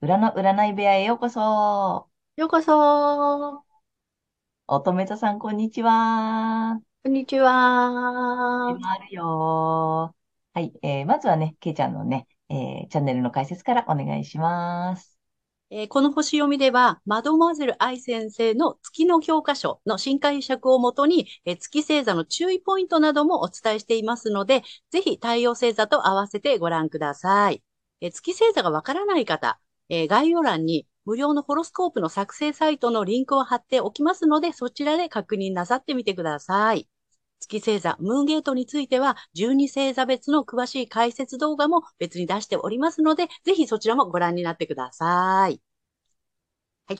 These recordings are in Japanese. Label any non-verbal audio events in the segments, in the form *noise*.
裏の占い部屋へようこそ。ようこそ乙女座さん、こんにちは。こんにちは始まるよー。はい。えー、まずはね、ケイちゃんのね、えー、チャンネルの解説からお願いします。えーこの星読みでは、マドモアゼル愛先生の月の教科書の新解釈をもとに、えー月星座の注意ポイントなどもお伝えしていますので、ぜひ太陽星座と合わせてご覧ください。えー月星座がわからない方、えー概要欄に無料のホロスコープの作成サイトのリンクを貼っておきますので、そちらで確認なさってみてください。月星座、ムーンゲートについては、12星座別の詳しい解説動画も別に出しておりますので、ぜひそちらもご覧になってください。はい。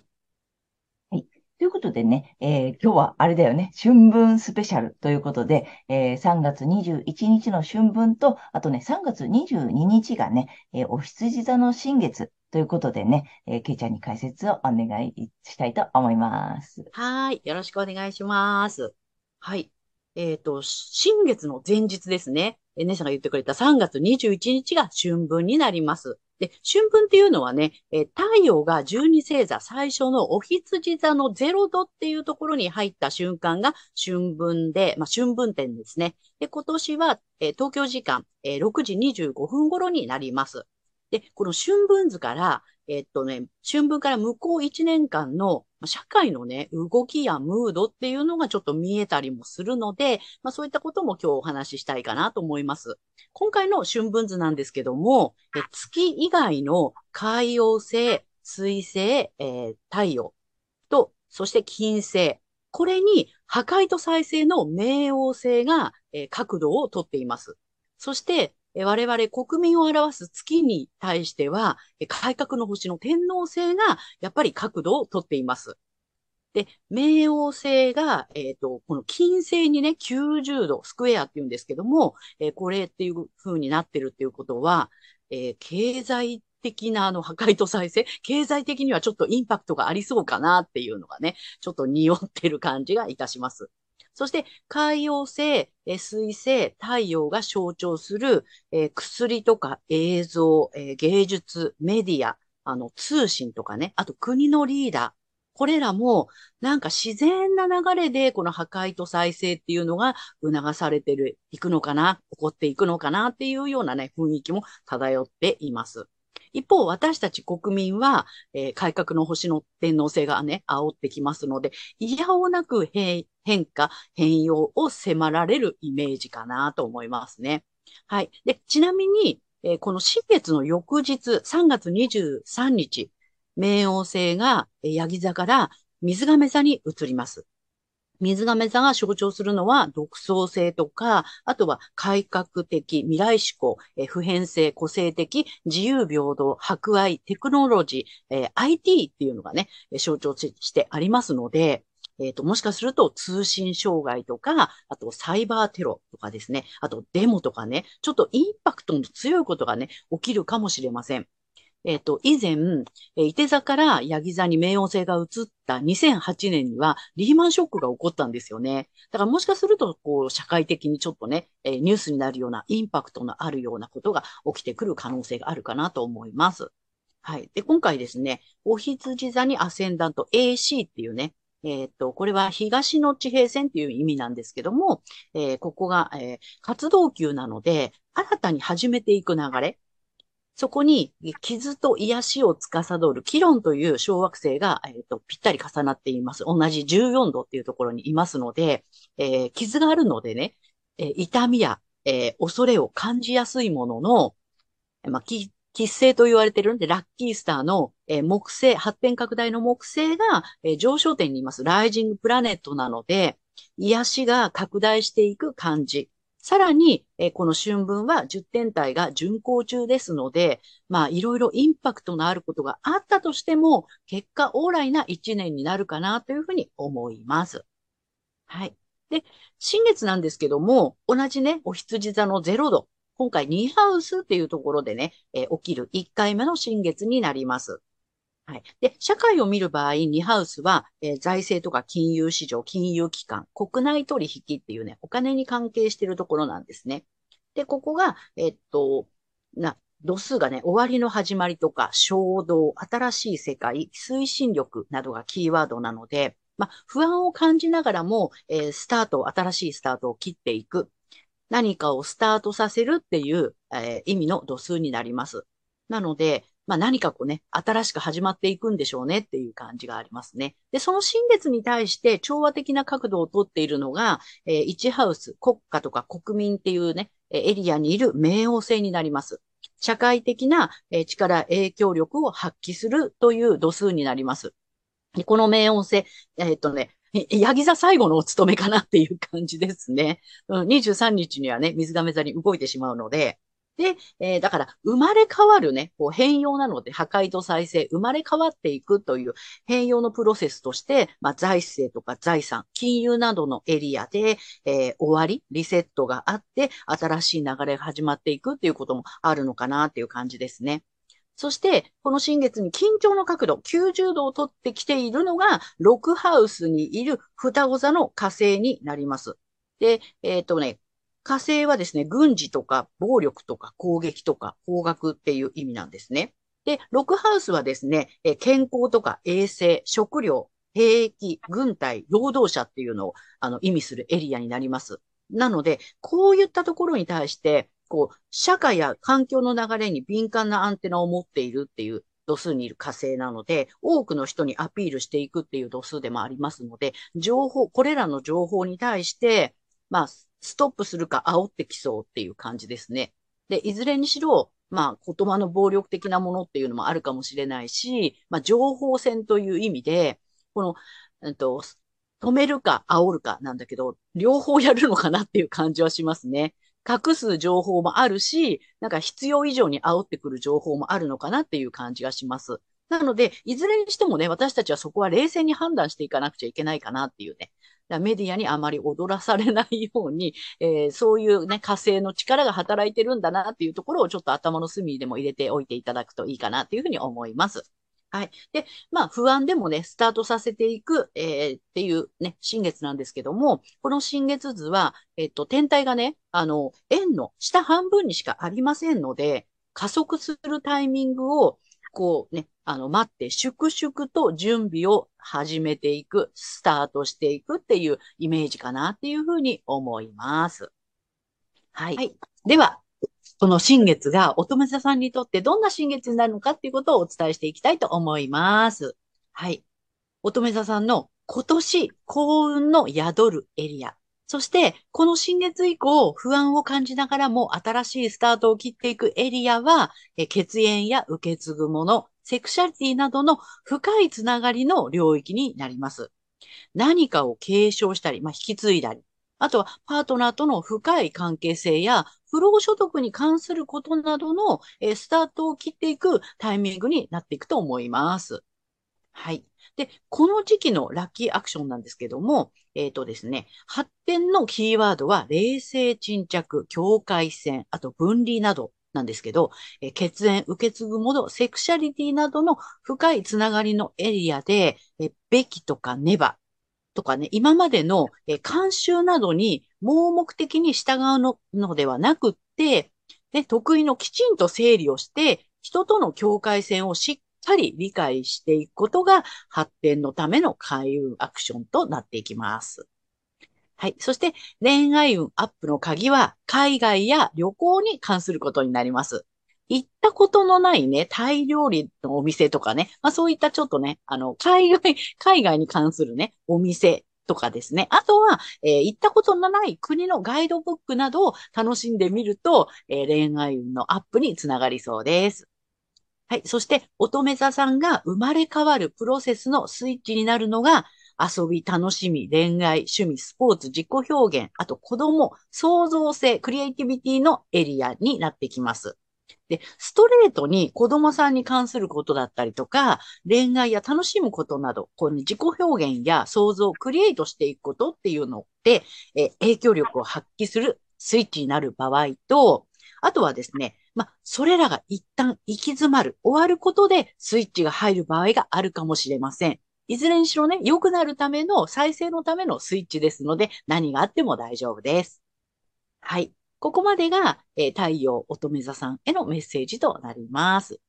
はいということでね、えー今日はあれだよね、春分スペシャルということで、えー3月21日の春分と、あとね、3月22日がね、えーお羊座の新月ということでね、えー、けいちゃんに解説をお願いしたいと思います。はい。よろしくお願いします。はい。えっと、新月の前日ですね。え、姉さんが言ってくれた3月21日が春分になります。で、春分っていうのはね、え太陽が12星座最初のお羊座の0度っていうところに入った瞬間が春分で、まあ、春分点ですね。で、今年は、え東京時間、えー6時25分頃になります。で、この春分図から、えっとね、春分から向こう1年間の社会のね、動きやムードっていうのがちょっと見えたりもするので、まあそういったことも今日お話ししたいかなと思います。今回の春分図なんですけども、え月以外の海洋星、水星、えー太陽と、そして金星。これに破壊と再生の冥王星が、えー角度をとっています。そして、我々国民を表す月に対しては、改革の星の天王星がやっぱり角度をとっています。で、冥王星が、えっ、と、この金星にね、90度、スクエアって言うんですけども、えーこれっていう風になってるっていうことは、えー経済的なあの破壊と再生、経済的にはちょっとインパクトがありそうかなっていうのがね、ちょっと匂ってる感じがいたします。そして、海洋星、えー水星、太陽が象徴する、えー薬とか映像、えー芸術、メディア、あの、通信とかね、あと国のリーダー、これらも、なんか自然な流れで、この破壊と再生っていうのが促されてる、いくのかな、起こっていくのかなっていうようなね、雰囲気も漂っています。一方、私たち国民は、えー改革の星の天皇制がね、煽ってきますので、いやおなく変化、変容を迫られるイメージかなと思いますね。はい。で、ちなみに、えーこの新月の翌日、3月23日、冥王星がえーヤギ座から水亀座に移ります。水亀座が象徴するのは独創性とか、あとは改革的、未来志向、え普遍性、個性的、自由平等、博愛、テクノロジー、えー IT っていうのがね、象徴してありますので、えっ、と、もしかすると通信障害とか、あとサイバーテロとかですね、あとデモとかね、ちょっとインパクトの強いことがね、起きるかもしれません。えっ、と、以前、えー、伊手座からヤギ座に冥王星が移った2008年にはリーマンショックが起こったんですよね。だからもしかすると、こう、社会的にちょっとね、えーニュースになるようなインパクトのあるようなことが起きてくる可能性があるかなと思います。はい。で、今回ですね、お羊座にアセンダント AC っていうね、えっ、と、これは東の地平線っていう意味なんですけども、えーここが、えー活動級なので、新たに始めていく流れ、そこに傷と癒しを司るキロンという小惑星が、えっとぴったり重なっています。同じ14度っていうところにいますので、えー傷があるのでね、えー痛みや、えー恐れを感じやすいものの、まあ、き吉星と言われてるんで、ラッキースターの、え木星、発展拡大の木星が、え上昇点にいます。ライジングプラネットなので、癒しが拡大していく感じ。さらに、えこの春分は10天体が巡行中ですので、まあ、いろいろインパクトのあることがあったとしても、結果オーライな1年になるかなというふうに思います。はい。で、新月なんですけども、同じね、お羊座の0度。今回2ハウスっていうところでね、えー、起きる1回目の新月になります。はい。で、社会を見る場合、2ハウスは、えー、財政とか金融市場、金融機関、国内取引っていうね、お金に関係しているところなんですね。で、ここが、え、っと、な、度数がね、終わりの始まりとか、衝動、新しい世界、推進力などがキーワードなので、まあ、不安を感じながらも、えー、スタート、新しいスタートを切っていく。何かをスタートさせるっていう、えー、意味の度数になります。なので、まあ何かこうね、新しく始まっていくんでしょうねっていう感じがありますね。で、その新月に対して調和的な角度をとっているのが、えー、1ハウス、国家とか国民っていうね、エリアにいる冥王星になります。社会的な力、影響力を発揮するという度数になります。この冥王星、えー、っとね、ヤギ座最後のお務めかなっていう感じですね。うん、23日にはね、水亀座に動いてしまうので、で、えー、だから、生まれ変わるね、こう変容なので、破壊と再生、生まれ変わっていくという変容のプロセスとして、まあ、財政とか財産、金融などのエリアで、えー、終わり、リセットがあって、新しい流れが始まっていくっていうこともあるのかなっていう感じですね。そして、この新月に緊張の角度、90度を取ってきているのが、ロクハウスにいる双子座の火星になります。で、えっ、ー、とね、火星はですね、軍事とか暴力とか攻撃とか方角っていう意味なんですね。で、ロクハウスはですね、え健康とか衛生、食料、兵役、軍隊、労働者っていうのをあの意味するエリアになります。なので、こういったところに対して、こう、社会や環境の流れに敏感なアンテナを持っているっていう度数にいる火星なので、多くの人にアピールしていくっていう度数でもありますので、情報、これらの情報に対して、まあ、ストップするか煽ってきそうっていう感じですね。で、いずれにしろ、まあ、言葉の暴力的なものっていうのもあるかもしれないし、まあ、情報戦という意味で、この、えっと、止めるか煽るかなんだけど、両方やるのかなっていう感じはしますね。隠す情報もあるし、なんか必要以上に煽ってくる情報もあるのかなっていう感じがします。なので、いずれにしてもね、私たちはそこは冷静に判断していかなくちゃいけないかなっていうね。メディアにあまり踊らされないように、*laughs* えー、そういうね、火星の力が働いてるんだなっていうところをちょっと頭の隅でも入れておいていただくといいかなっていうふうに思います。はい。で、まあ、不安でもね、スタートさせていく、えー、っていうね、新月なんですけども、この新月図は、えっと、天体がね、あの、円の下半分にしかありませんので、加速するタイミングを、こうね、あの、待って、粛々と準備を始めていく、スタートしていくっていうイメージかなっていうふうに思います。はい。はい、では、この新月が乙女座さんにとってどんな新月になるのかっていうことをお伝えしていきたいと思います。はい。乙女座さんの今年幸運の宿るエリア。そして、この新月以降、不安を感じながらも新しいスタートを切っていくエリアは、血縁や受け継ぐもの、セクシャリティなどの深いつながりの領域になります。何かを継承したり、まあ、引き継いだり、あとはパートナーとの深い関係性や不労所得に関することなどの、えスタートを切っていくタイミングになっていくと思います。はい。で、この時期のラッキーアクションなんですけども、えっ、ー、とですね、発展のキーワードは、冷静沈着、境界線、あと分離などなんですけど、え血縁、受け継ぐもの、セクシャリティなどの深いつながりのエリアで、えべきとかねばとかね、今までの、え慣習などに盲目的に従うののではなくって、で、得意のきちんと整理をして、人との境界線をしっかり理解していくことが発展のための開運アクションとなっていきます。はい。そして恋愛運アップの鍵は海外や旅行に関することになります。行ったことのないね、タイ料理のお店とかね、まあそういったちょっとね、あの、海外、*laughs* 海外に関するね、お店とかですね。あとは、えー、行ったことのない国のガイドブックなどを楽しんでみると、えー、恋愛運のアップにつながりそうです。はい。そして、乙女座さんが生まれ変わるプロセスのスイッチになるのが、遊び、楽しみ、恋愛、趣味、スポーツ、自己表現、あと子供、創造性、クリエイティビティのエリアになってきます。で、ストレートに子供さんに関することだったりとか、恋愛や楽しむことなど、こう、ね、自己表現や想像、クリエイトしていくことっていうので、え影響力を発揮するスイッチになる場合と、あとはですね、まあ、それらが一旦行き詰まる、終わることでスイッチが入る場合があるかもしれません。いずれにしろね、良くなるための、再生のためのスイッチですので、何があっても大丈夫です。はい。ここまでが、えー、太陽乙女座さんへのメッセージとなります。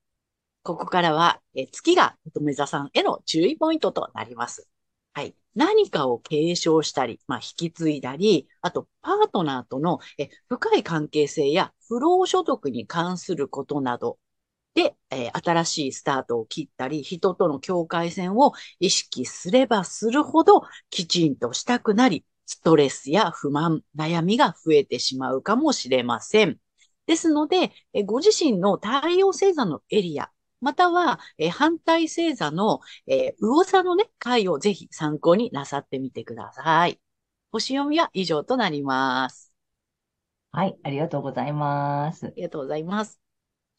ここからは、えー、月が乙女座さんへの注意ポイントとなります。はい。何かを継承したり、まあ、引き継いだり、あと、パートナーとのえ深い関係性や不労所得に関することなどで、えー、新しいスタートを切ったり、人との境界線を意識すればするほど、きちんとしたくなり、ストレスや不満、悩みが増えてしまうかもしれません。ですので、えご自身の太陽星座のエリア、または、え反対星座の、えー、魚座のね、回をぜひ参考になさってみてください。星読みは以上となります。はい、ありがとうございます。ありがとうございます。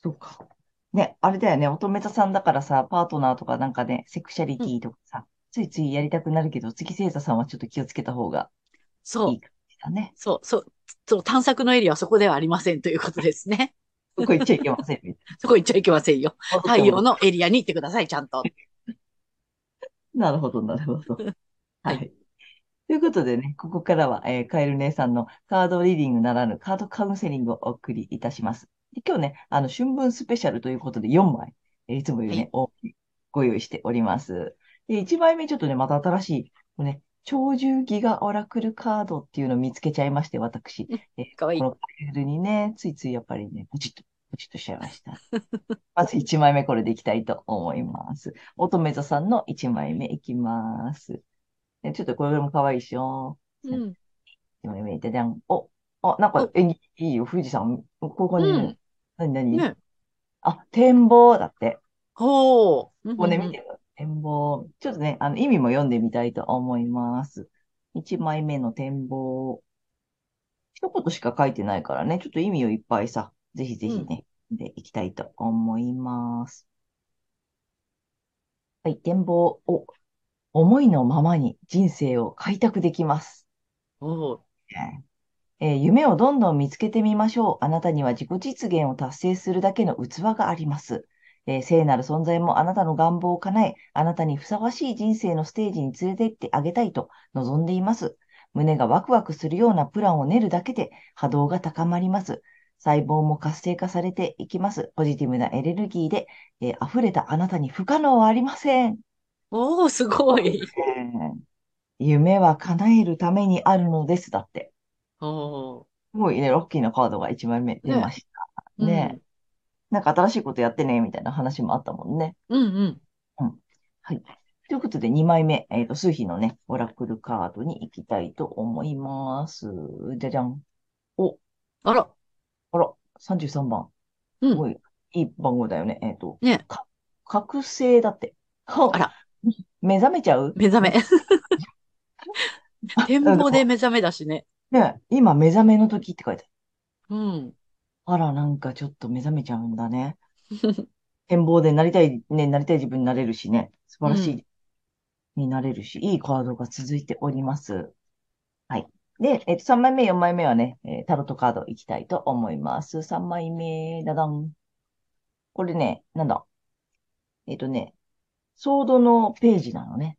そうか。ね、あれだよね、乙女座さんだからさ、パートナーとかなんかね、セクシャリティとかさ、うん、ついついやりたくなるけど、月星座さんはちょっと気をつけた方がいい感じだね。そう、そう、そう、探索のエリアはそこではありませんということですね。*laughs* そこ行っちゃいけません。そこ行っちゃいけませんよ。太陽のエリアに行ってください、ちゃんと。*laughs* なるほど、なるほど。*laughs* はい。ということでね、ここからは、えー、カエル姉さんのカードリーディングならぬカードカウンセリングをお送りいたします。で今日ね、あの、春分スペシャルということで4枚、えー、いつもよりね、はい、ご用意しております。で、1枚目ちょっとね、また新しい、ね、超獣ギガオラクルカードっていうのを見つけちゃいまして、私。えかわいい。このパネルにね、ついついやっぱりね、ポチッと、ポチッとしちゃいました。*laughs* まず1枚目これでいきたいと思います。乙女座さんの1枚目いきます。ちょっとこれもかわいいでしょ。うん。1枚目、じゃじゃん。お、あ、なんか、え、いいよ、富士山。ここに、うん、何、何、ね、あ、展望だって。ほう。ここね、見て展望。ちょっとね、あの、意味も読んでみたいと思います。1枚目の展望。一言しか書いてないからね、ちょっと意味をいっぱいさ、ぜひぜひね、うん、でいきたいと思います。はい、展望。お、思いのままに人生を開拓できます。おえー、夢をどんどん見つけてみましょう。あなたには自己実現を達成するだけの器があります。えー、聖なる存在もあなたの願望を叶え、あなたにふさわしい人生のステージに連れて行ってあげたいと望んでいます。胸がワクワクするようなプランを練るだけで波動が高まります。細胞も活性化されていきます。ポジティブなエネルギーで、えー、溢れたあなたに不可能はありません。おー、すごい。夢は叶えるためにあるのです。だって。おー。すごいね、ロッキーなカードが1枚目出ました。ね。ねなんか新しいことやってね、みたいな話もあったもんね。うんうん。うん。はい。ということで、2枚目、えっ、ー、と、数比のね、オラクルカードに行きたいと思います。じゃじゃん。お。あら。あら、33番。すごい、いい番号だよね。えっ、ー、と。ね。か、覚醒だって。あら。目覚めちゃう？目覚め。*laughs* 展望で目覚めだしね。ね、今目覚めの時って書いてある。うん。あら、なんかちょっと目覚めちゃうんだね。*laughs* 展望でなりたい、ね、なりたい自分になれるしね、素晴らしい、になれるし、いいカードが続いております。はい。で、えっと、3枚目、4枚目はね、えー、タロットカードいきたいと思います。3枚目、だだん。これね、なんだ？えっとね、ソードのページなのね。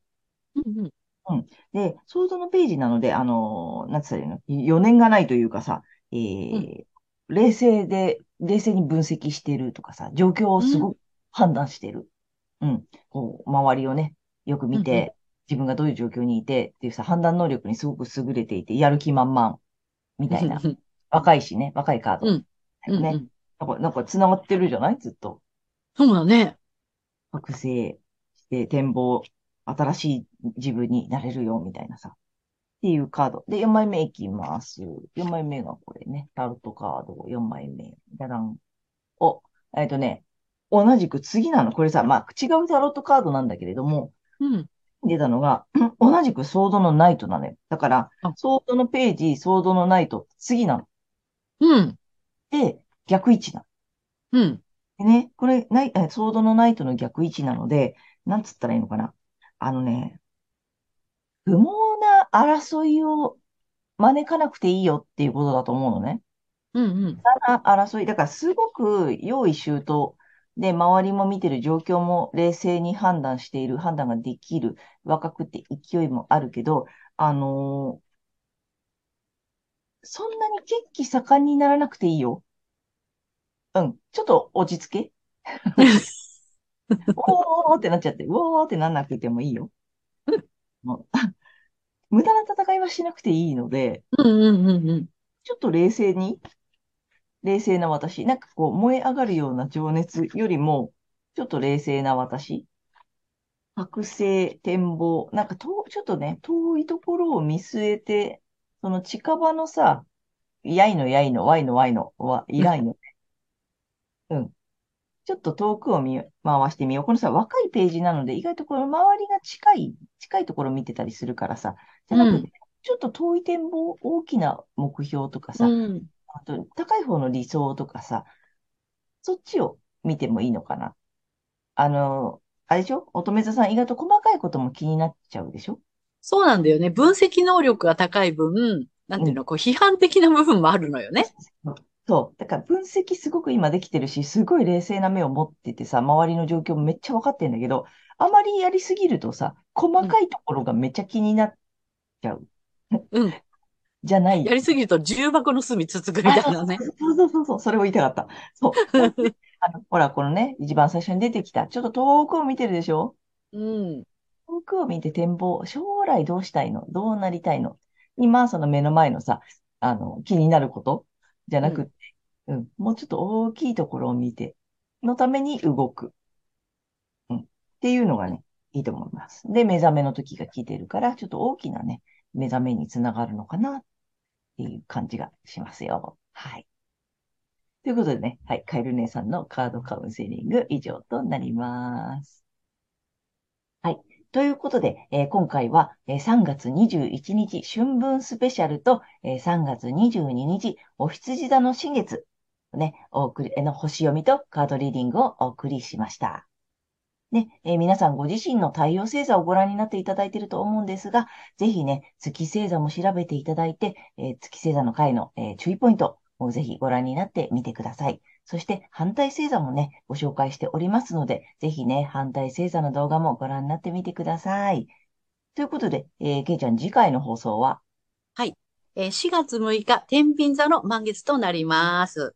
うんうん。うん。で、ソードのページなので、あのー、なんつったらいいの？余念がないというかさ、えー、冷静で、冷静に分析してるとかさ、状況をすごく判断してる。うん。こう、周りをね、よく見て、自分がどういう状況にいてっていうさ、判断能力にすごく優れていて、やる気満々、みたいな。若いしね、若いカード。うん。ね。うんなんか、なんか繋がってるじゃない？ずっと。そうだね。覚醒して展望、新しい自分になれるよ、みたいなさ。っていうカード。で、4枚目いきます。4枚目がこれね。タロットカード4枚目。じゃらん。お、えっ、ー、とね、同じく次なの。これさ、まあ、違うタロットカードなんだけれども、うん。出たのが、*clears throat* 同じくソードのナイトなのよ。だからあ、ソードのページ、ソードのナイト、次なの。うん。で、逆位置なの。うん。でね、これ、ナイ、えソードのナイトの逆位置なので、なんつったらいいのかな。あのね、不毛な争いを招かなくていいよっていうことだと思うのね。うん。うん。な争い。だからすごく用意周到で、周りも見てる状況も冷静に判断している、判断ができる、若くて勢いもあるけど、あのーそんなに血気盛んにならなくていいよ。うん。ちょっと落ち着け。*laughs* *laughs* おーってなっちゃって、うおーってなんなくてもいいよ。もう *laughs* 無駄な戦いはしなくていいので、うん。うん。うん。うん。ちょっと冷静に、冷静な私、なんかこう燃え上がるような情熱よりも、ちょっと冷静な私、覚醒、展望、なんかと、ちょっとね、遠いところを見据えて、その近場のさ、やいのやいの、わいのわいのはいらんよね。*laughs* うん。ちょっと遠くを見、回してみよう。このさ、若いページなので、意外とこの周りが近い、近いところを見てたりするからさ、じゃなくて、ちょっと遠い展望、大きな目標とかさ、うん。あと、高い方の理想とかさ、そっちを見てもいいのかな。あの、あれでしょ？乙女座さん意外と細かいことも気になっちゃうでしょ？そうなんだよね。分析能力が高い分、なんていうの、こう、批判的な部分もあるのよね。そう。だから分析すごく今できてるし、すごい冷静な目を持っててさ、周りの状況もめっちゃ分かってんだけど、あまりやりすぎるとさ、細かいところがめっちゃ気になっちゃう。うん。じゃない。やりすぎると重箱の隅つつくみたいなね。そうそうそうそう、それを言いたかった。そう。*laughs* あの、ほら、このね、一番最初に出てきた、ちょっと遠くを見てるでしょ？うん。遠くを見て展望、将来どうしたいの？どうなりたいの？今、その目の前のさ、あの、気になること？じゃなくって、うん、もうちょっと大きいところを見て、のために動く。うん。っていうのがね、いいと思います。で、目覚めの時が来てるから、ちょっと大きなね、目覚めにつながるのかなっていう感じがしますよ。はい。ということでね、はい、カエル姉さんのカードカウンセリング以上となります。ということで、えー今回は、えー3月21日春分スペシャルと、えー3月22日お羊座の新月ね、お送り、の星読みとカードリーディングをお送りしました。ね、えー皆さんご自身の太陽星座をご覧になっていただいていると思うんですが、ぜひね、月星座も調べていただいて、えー月星座の回の、えー注意ポイントをぜひご覧になってみてください。そして反対星座もね、ご紹介しておりますので、ぜひね、反対星座の動画もご覧になってみてください。ということで、えー、けいちゃん次回の放送は？はい、えー4月6日、天秤座の満月となります。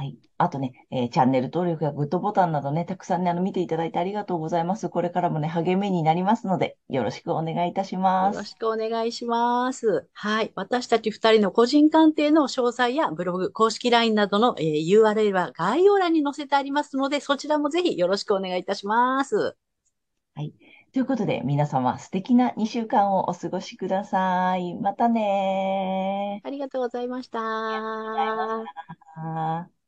はい。あとね、えーチャンネル登録やグッドボタンなどね、たくさんね、あの、見ていただいてありがとうございます。これからもね、励みになりますので、よろしくお願いいたします。よろしくお願いします。はい。私たち二人の個人鑑定の詳細やブログ、公式 LINE などの、えー URL は概要欄に載せてありますので、そちらもぜひよろしくお願いいたします。ということで、皆様素敵な2週間をお過ごしください。またねありがとうございました。ー。